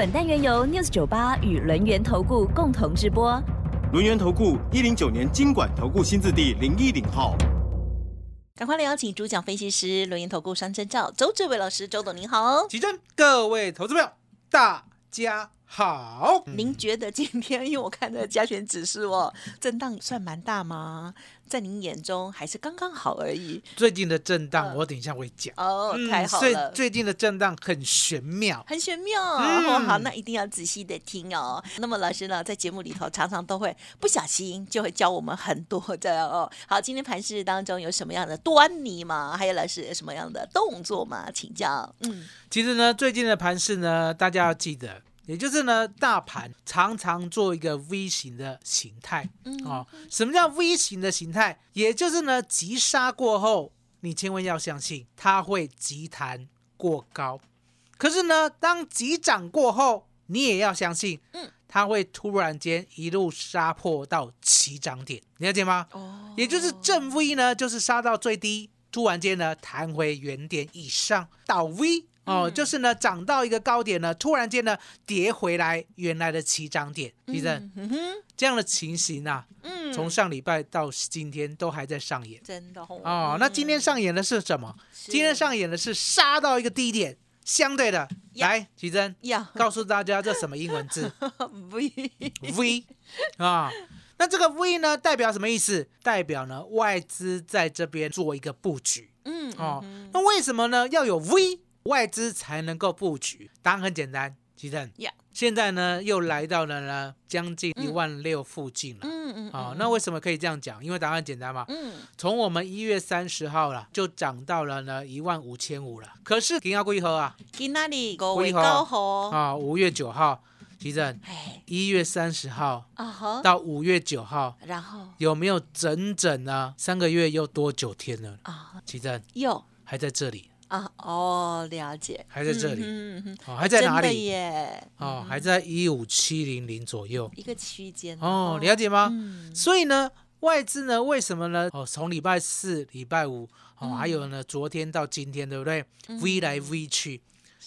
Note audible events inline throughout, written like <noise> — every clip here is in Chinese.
本单元由 News 九八与轮源投顾共同直播。轮源投顾一零九年经管投顾新字第零一零号。赶快来邀请主讲分析师轮源投顾商真照周志伟老师，周董您好。起真，各位投资朋友，大家好。您觉得今天，因为我看的加权指数哦，<laughs> 震荡算蛮大吗？在您眼中还是刚刚好而已。最近的震荡，我等一下会讲。哦，太好了。最最近的震荡很玄妙。很玄妙嗯哦，好，那一定要仔细的听哦。那么老师呢，在节目里头常常都会不小心就会教我们很多的哦。好，今天盘市当中有什么样的端倪吗？还有老师有什么样的动作吗？请教。嗯，其实呢，最近的盘市呢，大家要记得，也就是呢，大盘常常做一个 V 型的形态。嗯哦，什么叫 V 型的形态？也就是呢，急杀过后，你千万要相信它会急弹过高。可是呢，当急涨过后，你也要相信，嗯它会突然间一路杀破到起涨点，你了解吗？哦也就是正 V 呢，就是杀到最低，突然间呢弹回原点以上；倒 V 哦，嗯就是呢涨到一个高点呢，突然间呢跌回来原来的起涨点。地震、嗯哼，这样的情形啊，嗯从上礼拜到今天都还在上演真的哦哦。那今天上演的是什么？今天上演的是杀到一个低点，相对的，来，奇珍要告诉大家这什么英文字 <laughs> V？V 啊。那这个 V 呢，代表什么意思？代表呢外资在这边做一个布局嗯哦。嗯那为什么呢？要有 V 外资才能够布局？答案很简单，奇珍。呀现在呢又来到了呢将近一万六附近了。嗯嗯啊、那为什么可以这样讲？因为答案简单嘛。嗯从我们一月三十号了，就涨到了呢一万五千五了。可是停要归何啊？今那里五月几号九号，啊，五月九号，奇正，哎一月三十号啊哈，到五月九号，然后有没有整整呢三个月又多九天了？啊奇正有还在这里，啊哦，了解，还在这里嗯嗯嗯哦，还在哪里？耶？哦，还在一五七零零左右。一个区间哦，了解吗？嗯所以呢，外资呢，为什么呢？哦，从礼拜四、礼拜五，哦，嗯还有呢，昨天到今天，对不对、嗯 v 来 V 去，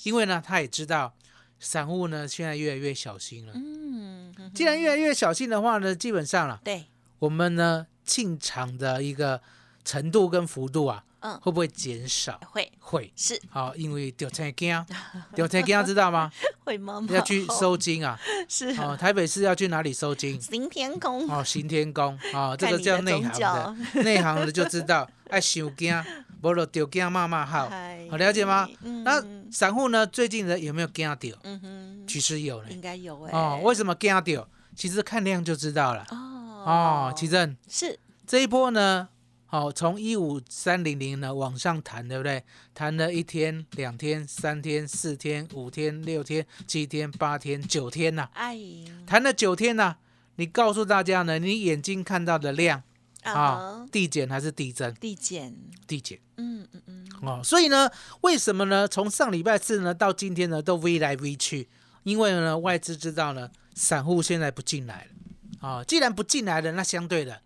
因为呢，他也知道散户呢现在越来越小心了。嗯，嗯既然越来越小心的话呢，基本上了，对，我们呢进场的一个程度跟幅度啊，嗯会不会减少？会会。是好、因为丢钱惊，丢钱惊知道吗？会吗？要去收金啊！<laughs> 是哦，台北市要去哪里收金？行天宫，哦，行天宫哦，<laughs> 这个叫内行的，内行的就知道，爱收惊，无就丢惊骂骂好，好了解吗？嗯那散户呢，最近的有没有惊掉？嗯哼，其实有呢。应该有哎哦，为什么惊掉？其实看量就知道了。哦哦，其正是这一波呢，哦，从一五三零零呢往上弹，对不对？弹了一天、两天、三天、四天、五天、六天、七天、八天、九天呐、哎弹了九天呐、你告诉大家呢，你眼睛看到的量啊递减还是递增？递减，递减嗯嗯嗯，哦，所以呢，为什么呢？从上礼拜四呢到今天呢，都 V 来 V 去，因为呢，外资知道呢，散户现在不进来了啊、既然不进来了，那相对的，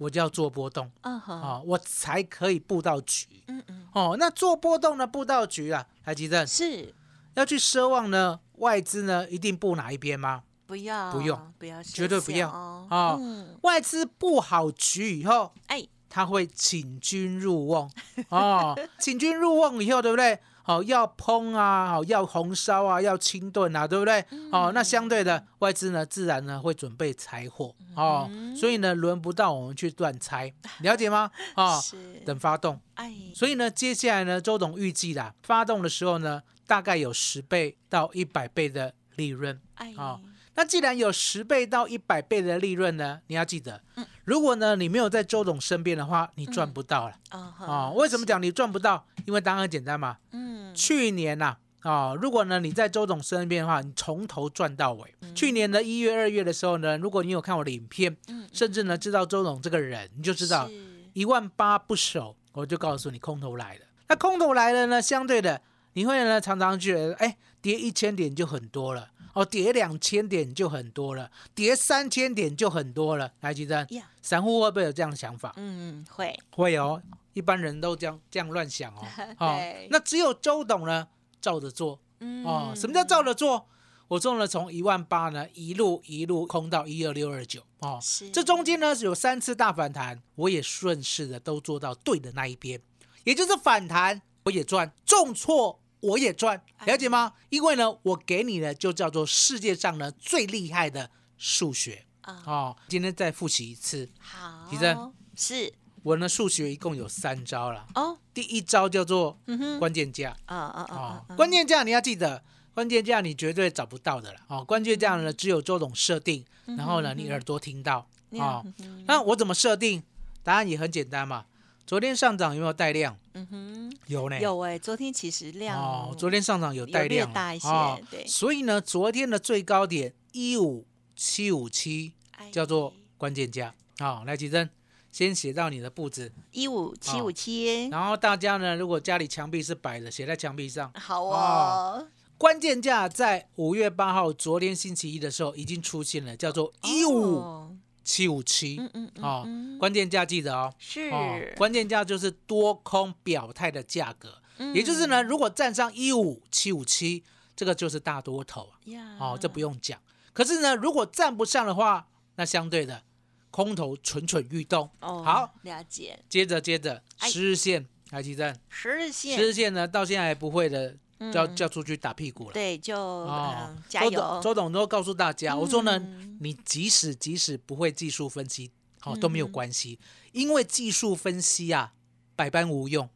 我就要做波动。啊我才可以布到局。嗯嗯，哦。那做波动呢，布到局啊，台积电是。要去奢望呢，外资呢一定布哪一边吗？不要不用。不要绝对不要。限哦。哦嗯。外资布好局以后，哎。他会请君入瓮。哦，请君入瓮以后，对不对？哦，要烹啊，哦，要红烧啊，要清炖啊，对不对？哦，那相对的外资呢，自然呢会准备柴火哦，嗯所以呢，轮不到我们去乱拆，<laughs> 了解吗？哦，是等发动。哎所以呢，接下来呢，周董预计啦，发动的时候呢，大概有十倍到一百倍的利润。哎哦那既然有十倍到一百倍的利润呢，你要记得，嗯如果呢你没有在周董身边的话，你赚不到了。啊啊、为什么讲你赚不到？因为答案很简单嘛，嗯。去年呐、啊、如果呢你在周董身边的话，你从头赚到尾。去年的一月、二月的时候呢，如果你有看我的影片，嗯。甚至呢知道周董这个人，你就知道一万八不守，我就告诉你空头来了。那空头来了呢，相对的你会呢常常觉得，哎，跌一千点就很多了，哦，跌两千点就很多了，跌三千点就很多了。来，吉珍，呀，散户会不会有这样的想法？嗯，会会哦，一般人都这样这样乱想哦。<laughs> 哦对，那只有周董呢照着做嗯哦。什么叫照着做？我中了从一万八呢一路一路空到一二六二九哦。是这中间呢有三次大反弹，我也顺势的都做到对的那一边，也就是反弹我也赚，重挫我也赚，了解吗？因为呢，我给你的就叫做世界上呢最厉害的数学啊哦。今天再复习一次，好，提升是我呢数学一共有三招了。哦，第一招叫做关键价啊啊啊哦啊，啊，关键价你要记得，关键价你绝对找不到的了哦。关键价呢只有周董设定，然后呢你耳朵听到哦。那我怎么设定？答案也很简单嘛。昨天上涨有没有带量？嗯哼，有呢。有哎，昨天其实量哦，昨天上涨有带量大一些哦。对。所以呢，昨天的最高点一五七五七哎。叫做关键价。好、来吉珍，先写到你的步子，一五七五七，然后大家呢，如果家里墙壁是白的，写在墙壁上。好哦。哦，关键价在五月八号，昨天星期一的时候已经出现了，叫做一五哦七五七。嗯嗯嗯哦嗯，关键价记得哦。是哦，关键价就是多空表态的价格，嗯也就是呢，如果站上一五七五七，这个就是大多头啊。哦，这不用讲。可是呢，如果站不上的话，那相对的空头蠢蠢欲动。哦好，了解接着接着哎十日线，还记得，十日线十日线呢到现在还不会的，嗯叫出去打屁股了。对，就哦嗯，加周董油，周董都告诉大家，我说呢嗯，你即使即使不会技术分析，哦都没有嗯关系，因为技术分析啊百般无用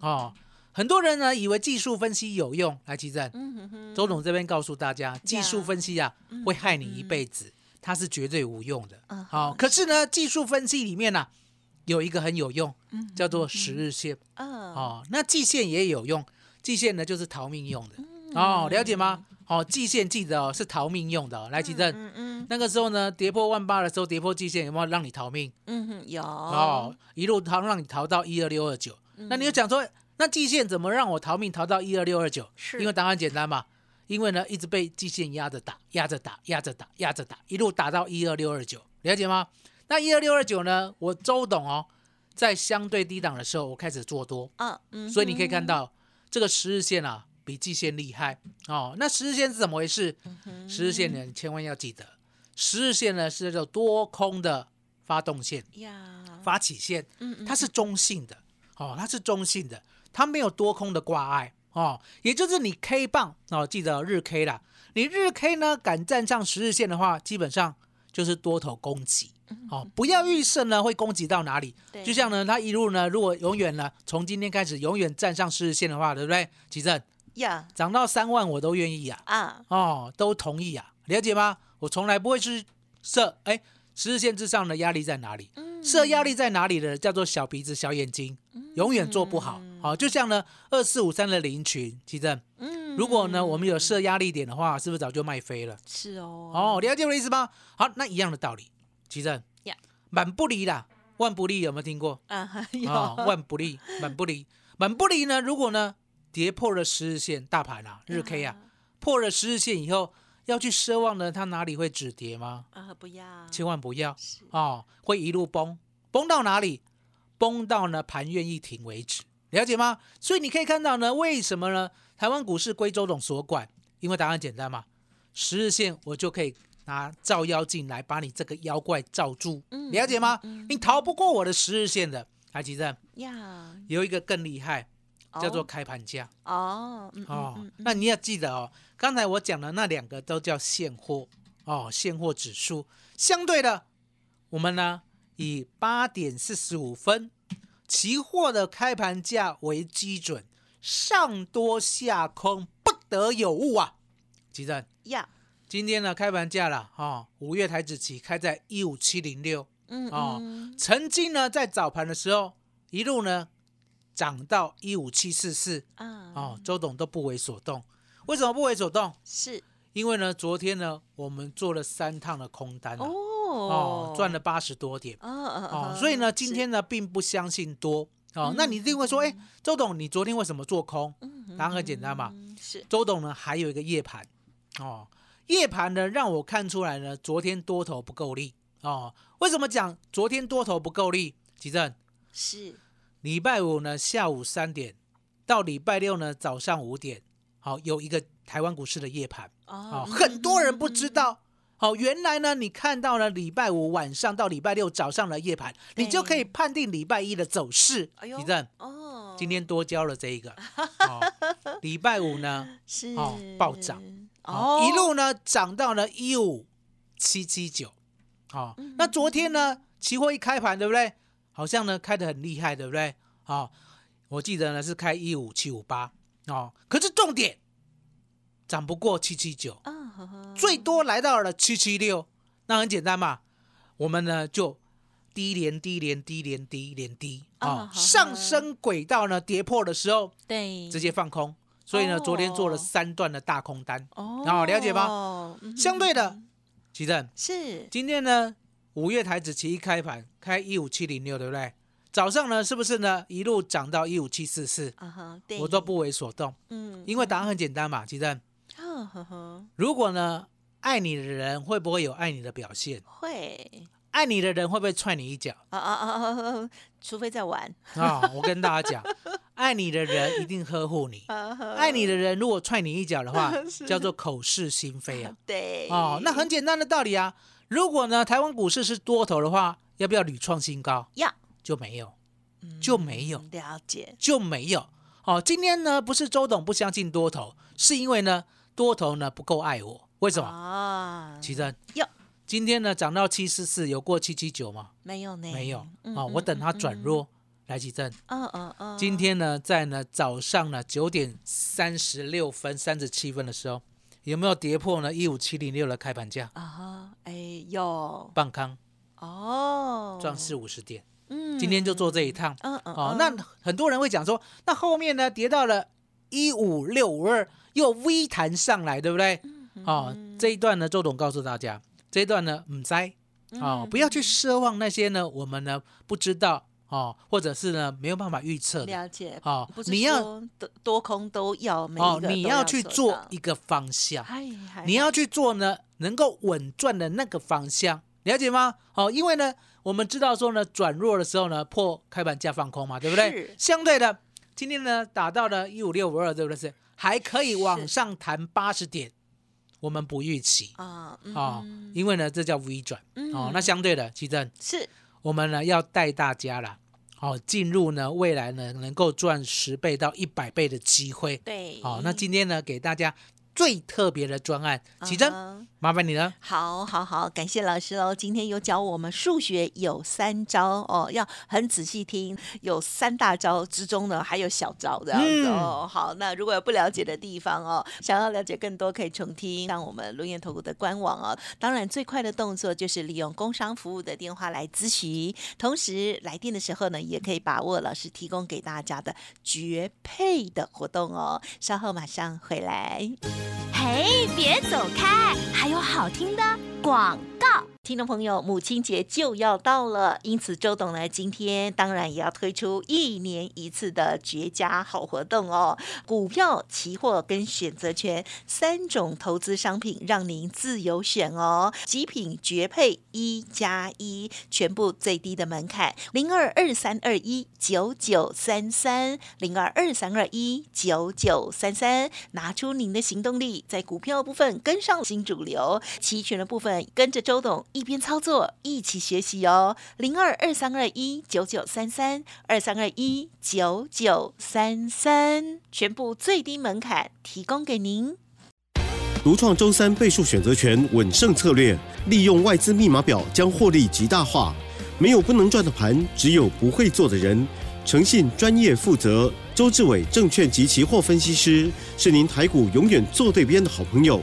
哦。很多人呢以为技术分析有用，来，奇正，嗯哼哼，周董这边告诉大家，技术分析啊嗯会害你一辈子，它是绝对无用的。嗯好、可是呢，技术分析里面呢、有一个很有用，嗯叫做十日线嗯哦。那季线也有用，季线呢就是逃命用的嗯哦，了解吗？哦，季线记得哦是逃命用的哦。来，奇正，嗯嗯那个时候呢，跌破万八的时候，跌破季线有没有让你逃命？嗯哼有哦，一路逃让你逃到一二六二九。那你就讲说，那季线怎么让我逃命逃到一二六二九？是因为答案简单嘛，因为呢一直被季线压着打，压着打，压着打，压着打，一路打到一二六二九，了解吗？那一二六二九呢，我周董哦，在相对低档的时候，我开始做多，嗯嗯，所以你可以看到这个十日线啊，比季线厉害哦。那十日线是怎么回事？嗯十日线呢，你千万要记得，十日线呢是叫做多空的发动线、呀，发起线，它是中性的哦，它是中性的，它没有多空的挂碍哦，也就是你 K 棒哦，记得日 K 啦，你日 K 呢敢站上十日线的话，基本上就是多头攻击哦，不要预设呢会攻击到哪里，对。就像呢它一路呢，如果永远呢从今天开始永远站上十日线的话，对不对？奇正。呀。涨到三万我都愿意啊，啊，哦，都同意啊，了解吗？我从来不会去设，哎，十日线之上的压力在哪里？嗯。设压力在哪里的叫做小鼻子小眼睛，永远做不好。好、就像呢二四五三的林群，奇正，嗯。如果呢我们有设压力点的话，是不是早就卖飞了？是哦，哦，了解我的意思吗？好，那一样的道理，奇正。呀，满不离啦，万不利有没有听过？啊万不利，满不利，满不利呢？如果呢跌破了十日线，大盘啊，日 K 啊，破了十日线以后，要去奢望呢它哪里会止跌吗？啊不要，千万不要是哦，会一路崩，崩到哪里？崩到呢盘愿意停为止，了解吗？所以你可以看到呢，为什么呢？台湾股市归周董所管，因为答案简单嘛，十日线我就可以拿照妖镜来把你这个妖怪罩住，嗯了解吗？你逃不过我的十日线的。海奇正呀，有一个更厉害，叫做哦开盘价哦，嗯哦。那你要记得哦，刚才我讲的那两个都叫现货哦，现货指数。相对的，我们呢以八点四十五分期货的开盘价为基准，上多下空不得有误啊！吉正，呀，今天呢开盘价了哦，五月台指期开在一五七零六。嗯哦嗯曾经呢，在早盘的时候，一路呢涨到一五七四四，啊哦，周董都不为所动。为什么不为所动？是因为呢，昨天呢，我们做了三趟的空单啊，哦哦，赚了八十多点哦哦哦，所以呢，今天呢，并不相信多哦。那你一定会说，哎，周董，你昨天为什么做空？答案很简单嘛，嗯是周董呢还有一个夜盘哦，夜盘呢让我看出来呢，昨天多头不够力哦。为什么讲昨天多头不够力？吉正，是礼拜五呢下午三点到礼拜六呢早上五点，好、有一个台湾股市的夜盘哦，很多人不知道。好、原来呢，你看到了礼拜五晚上到礼拜六早上的夜盘，你就可以判定礼拜一的走势。哎呦吉正，哦，今天多交了这一个。<laughs> 哦，礼拜五呢，是哦暴涨哦哦，一路呢涨到了一五七七九，好，那昨天呢，期货一开盘，对不对？好像呢开的很厉害，对不对？好，我记得呢是开一五七五八，哦，可是重点涨不过七七九，最多来到了七七六，那很简单嘛，我们呢就低连低连低连低连低啊啊，上升轨道呢跌破的时候对。直接放空，所以呢昨天做了哦三段的大空单。哦。哦了解吗相对的，奇正，是。今天呢五月台子期一开盘开一五七零六，对不对？早上呢是不是呢一路涨到一五七四四，啊哈，对，我都不为所动，嗯，因为答案很简单嘛，奇正。如果呢爱你的人会不会有爱你的表现？会。爱你的人会不会踹你一脚？啊啊啊，除非在玩，啊、我跟大家讲，<laughs> 爱你的人一定呵护你，<laughs> 爱你的人如果踹你一脚的话，<laughs> 叫做口是心非啊。<laughs> 对哦，那很简单的道理啊。如果呢台湾股市是多头的话，要不要屡创新高？要，就没有，就没有，嗯了解，就没有。哦，今天呢不是周董不相信多头，是因为呢多头呢不够爱我。为什么？啊？奇珍哟，今天呢涨到七四四，有过七七九吗？没有呢，没有。嗯哦，我等它转，弱来奇珍。嗯嗯嗯，今天呢，在呢早上呢九点三十六分、三十七分的时候，有没有跌破呢？一五七零六的开盘价？啊哈，哎有。棒康。哦，赚四五十点，嗯。今天就做这一趟。嗯嗯哦嗯，那很多人会讲说，那后面呢跌到了一五六五二，又微弹上来，对不对？嗯哦，这一段呢，周董告诉大家，这一段呢，唔栽嗯。哦，不要去奢望那些呢，我们呢不知道哦，或者是呢没有办法预测的了解哦你要多多空都要，每哦你要去做一个方向，你要去做呢能够稳赚的那个方向，了解吗？哦，因为呢，我们知道说呢，转弱的时候呢，破开盘价放空嘛，对不对？相对的，今天呢打到了一五六五二，对不对？是还可以往上弹八十点，我们不预期啊嗯哦，因为呢这叫 V 转哦。那相对的，其正是我们呢要带大家啦，哦，进入呢未来呢能够赚十倍到一百倍的机会。对，好、那今天呢，给大家最特别的专案，奇珍，麻烦你了。好，好，好，感谢老师哦！今天有教我们数学有三招哦，要很仔细听，有三大招之中呢，还有小招这样子哦。好，那如果有不了解的地方哦，想要了解更多，可以重听上我们轮研投顾的官网哦。当然，最快的动作就是利用工商服务的电话来咨询，同时来电的时候呢，也可以把握老师提供给大家的绝配的活动哦。稍后马上回来。嘿，别走开，还有好听的广告。听众朋友，母亲节就要到了，因此周董呢，今天当然也要推出一年一次的绝佳好活动哦，股票、期货跟选择权三种投资商品，让您自由选哦，极品绝配一加一，全部最低的门槛。零二二三二一九九三三。零二二三二一九九三三，拿出您的行动力，在股票部分跟上新主流，期权的部分跟着周董一边操作一起学习哦。零二二三二一九九三三二三二一九九三三，全部最低门槛提供给您。独创周三倍数选择权稳胜策略，利用外资密码表将获利极大化。没有不能赚的盘，只有不会做的人。诚信、专业、负责，周志伟证券及期货分析师是您台股永远做对边的好朋友。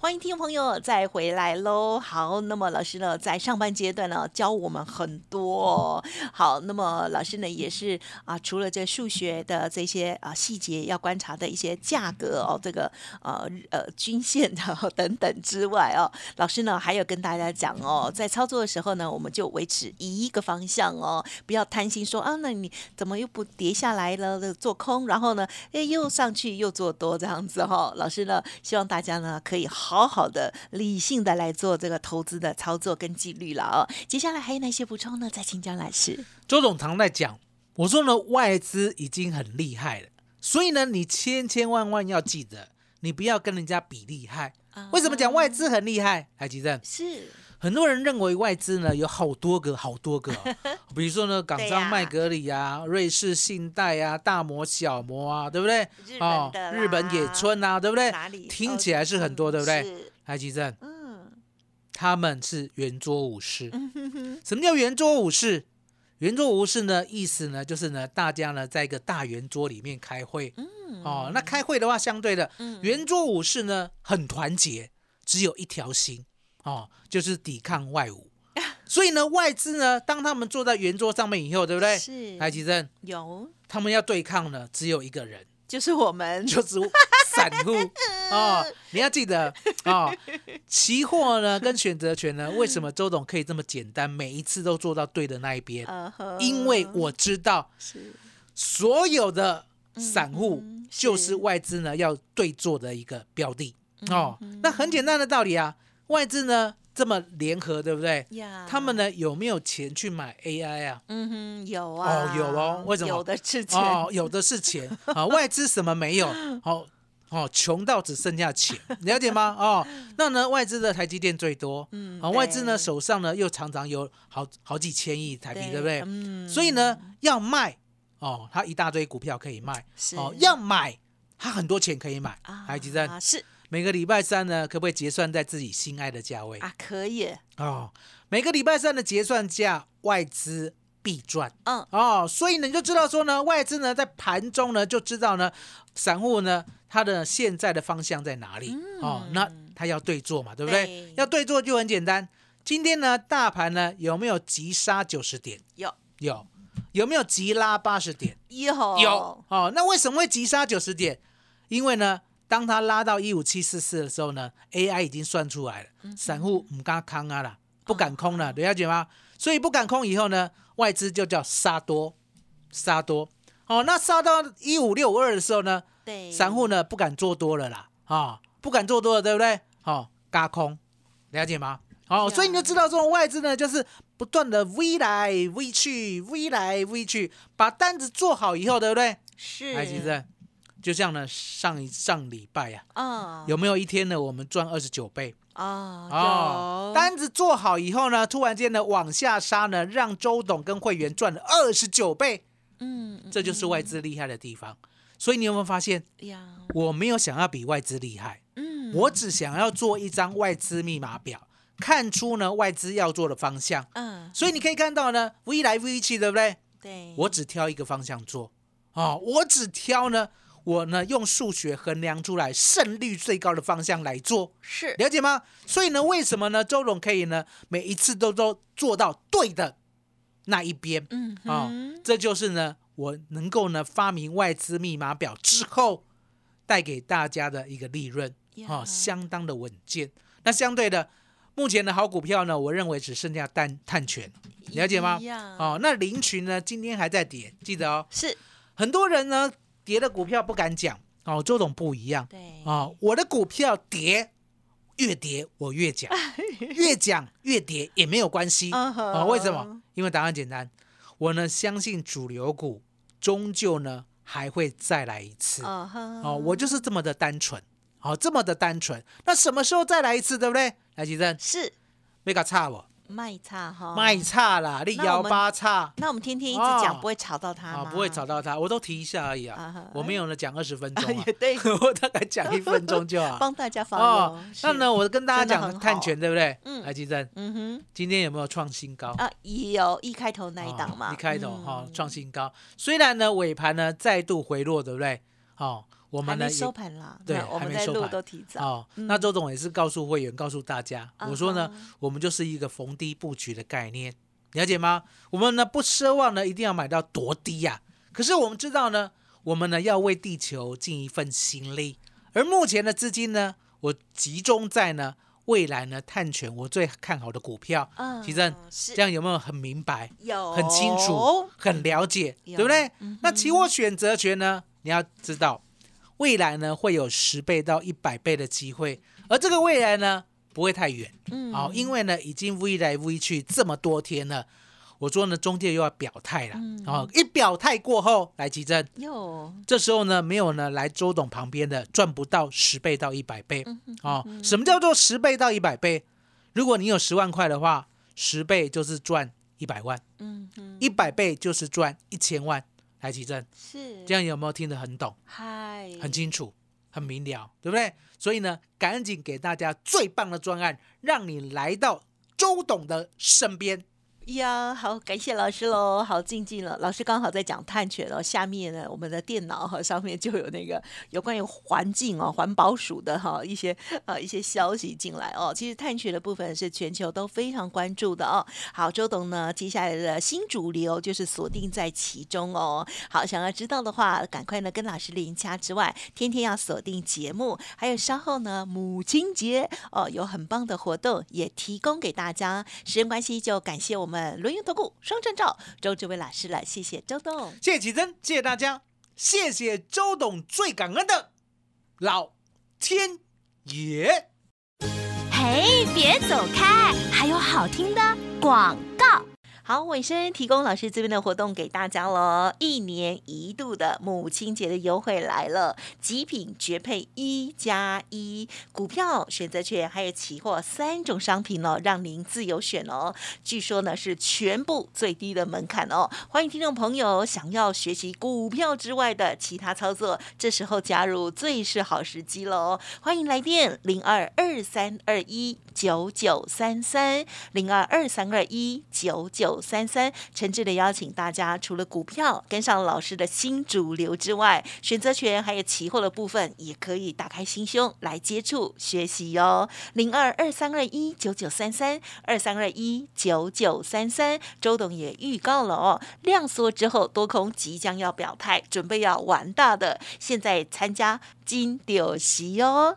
欢迎听众朋友再回来喽。好，那么老师呢，在上半阶段呢，教我们很多。好，那么老师呢，也是啊，除了这数学的这些啊细节要观察的一些价格哦，这个呃呃均线的等等之外哦，老师呢还有跟大家讲哦，在操作的时候呢，我们就维持一个方向哦，不要贪心说啊，那你怎么又不跌下来了？做空，然后呢，哎又上去又做多这样子哈、老师呢，希望大家呢可以好好好的理性的来做这个投资的操作跟纪律了哦。接下来还有哪些补充呢？再请江老师。周总常在讲，我说呢，外资已经很厉害了，所以呢，你千千万万要记得，你不要跟人家比厉害。为什么讲外资很厉害？海吉正，是很多人认为外资呢有好多个好多个哦、<laughs> 比如说呢港商麦格里啊、瑞士信贷啊、大摩、小摩啊，对不对？日本的啦日本野村啊，对不对哪里？听起来是很多，对不对？是海吉正，嗯他们是圆桌武士。什么叫圆桌武士？圆桌武士呢，意思呢就是呢，大家呢在一个大圆桌里面开会。嗯哦，那开会的话，相对的嗯圆桌武士呢很团结，只有一条心哦，就是抵抗外侮。<laughs> 所以呢，外资呢，当他们坐在圆桌上面以后，对不对？是台积正有，他们要对抗呢，只有一个人，就是我们 <laughs> 就是散户 <laughs> 哦。你要记得哦，期货呢跟选择权呢，为什么周董可以这么简单，每一次都做到对的那一边？因为我知道是所有的散户嗯就是是外资呢要对做的一个标的嗯哦。那很简单的道理啊，外资呢这么联合，对不对？呀，他们呢有没有钱去买 AI 啊？嗯哼有啊，哦有哦为什么有的是钱哦，有的是钱啊，<laughs> 外资什么没有？哦哦，穷到只剩下钱，<laughs> 了解吗？哦，那呢外资的台积电最多，嗯啊，外资呢手上呢又常常有好好几千亿台币，对不对？嗯所以呢，要卖哦，他一大堆股票可以卖是哦，要买他很多钱可以买。啊台积电是每个礼拜三呢，可不可以结算在自己心爱的价位啊，可以，哦？每个礼拜三的结算价，外资必赚嗯哦。所以呢，你就知道说呢，外资呢在盘中呢就知道呢，散户呢他的现在的方向在哪里哦。嗯那他要对做嘛，对不对？对要对做就很简单。今天呢，大盘呢有没有急杀九十点？有有。有没有急拉八十点？有有哦，那为什么会急杀九十点？因为呢，当它拉到一五七四四的时候呢，AI 已经算出来了，散户唔敢空啊啦，不敢空了，了解吗？所以不敢空以后呢，外资就叫杀多，杀多。哦，那杀到一五六二的时候呢，对散户呢不敢做多了啦，啊、不敢做多了，对不对？好、嘎空，了解吗？哦，是啊所以你就知道这种外资呢，就是不断的 V 来 V 去，V 来 V 去，把单子做好以后，对不对？是来，其实就像呢上一上礼拜呀、啊有没有一天呢，我们赚二十九倍？啊哦，单子做好以后呢，突然间呢往下杀呢，让周董跟会员赚了二十九倍，嗯这就是外资厉害的地方。所以你有没有发现，呀。我没有想要比外资厉害，嗯。我只想要做一张外资密码表，看出呢外资要做的方向。嗯。所以你可以看到呢，V 来 V 去，对不对？对。我只挑一个方向做，哦，我只挑呢，我呢用数学衡量出来胜率最高的方向来做，是。了解吗？所以呢，为什么呢？周总可以呢每一次都都做到对的那一边。嗯啊、哼这就是呢我能够呢发明外资密码表之后带给大家的一个利润。啊、呀相当的稳健。那相对的，目前的好股票呢，我认为只剩下碳碳权，了解吗？哦，那林群呢，今天还在跌，记得哦。是。很多人呢跌的股票不敢讲哦，周董不一样对哦，我的股票跌，越跌我越讲，<laughs> 越讲越跌也没有关系嗯哼哦。为什么？因为答案简单，我呢相信主流股终究呢还会再来一次嗯哼哦，我就是这么的单纯，哦，这么的单纯。那什么时候再来一次，对不对？来，吉正，是没搞差不？卖差哈。卖差啦，你摇那我们八差。那我们天天一直哦。讲，不会吵到他啊，吗？不会吵到他，我都提一下而已啊。我没有呢讲二十分钟啊，对，<laughs> 我大概讲一分钟就好。<laughs> 帮大家发哦，那呢，我跟大家讲探权，对不对？嗯。来，金正，嗯哼。今天有没有创新高？啊，也有一开头那一档嘛，哦一开头嗯。哈创新高，虽然呢尾盘呢再度回落，对不对？哦，我们呢收盘啦，对那我们在录还没收盘都提早。哦，嗯那周总也是告诉会员，告诉大家，我说呢我们就是一个逢低布局的概念，了解吗？我们呢不奢望呢一定要买到多低呀、可是我们知道呢，我们呢要为地球尽一份心力，而目前的资金呢，我集中在呢未来呢探权我最看好的股票，嗯奇正是这样有没有很明白？有很清楚，很了解，有对不对？嗯那期货选择权呢？你要知道，未来呢会有十倍到一百倍的机会，而这个未来呢不会太远，嗯。好、因为呢已经 V 来 V 去这么多天了。我说呢，中介又要表态了，嗯。哦，一表态过后，来急正，有这时候呢，没有呢来周董旁边的赚不到十倍到一百倍，嗯哦，什么叫做十倍到一百倍？如果你有十万块的话，十倍就是赚一百万，嗯嗯一百倍就是赚一千万。来急正，是这样有没有听得很懂、嗨很清楚、很明了，对不对？所以呢，赶紧给大家最棒的专案，让你来到周董的身边。呀，好，感谢老师喽。好，静静了。老师刚好在讲碳权哦，下面呢，我们的电脑哈上面就有那个有关于环境哦、环保署的哈一些呃一些消息进来哦。<laughs> 其实碳权的部分是全球都非常关注的哦。好，周董呢，接下来的新主流就是锁定在其中哦。好，想要知道的话，赶快呢跟老师连掐之外，天天要锁定节目，还有稍后呢母亲节哦有很棒的活动也提供给大家。时间关系，就感谢我们轮盈投顾双证照周志伟老师了，谢谢周董。谢谢启真，谢谢大家，谢谢周董，最感恩的老天爷。嘿，别走开，还有好听的广告。好，尾声提供老师这边的活动给大家喽。一年一度的母亲节的优惠来了，极品绝配一加一，股票、选择权还有期货三种商品哦，让您自由选哦。据说呢是全部最低的门槛哦。欢迎听众朋友想要学习股票之外的其他操作，这时候加入最是好时机喽。欢迎来电零二二三二一九九三三零二二三二一九九三三，诚挚的邀请大家，除了股票跟上老师的新主流之外，选择权还有期货的部分，也可以打开心胸来接触学习哟。零二二三二一九九三三二三二一九九三三，周董也预告了哦，量缩之后多空即将要表态，准备要玩大的，现在参加金丢席哦。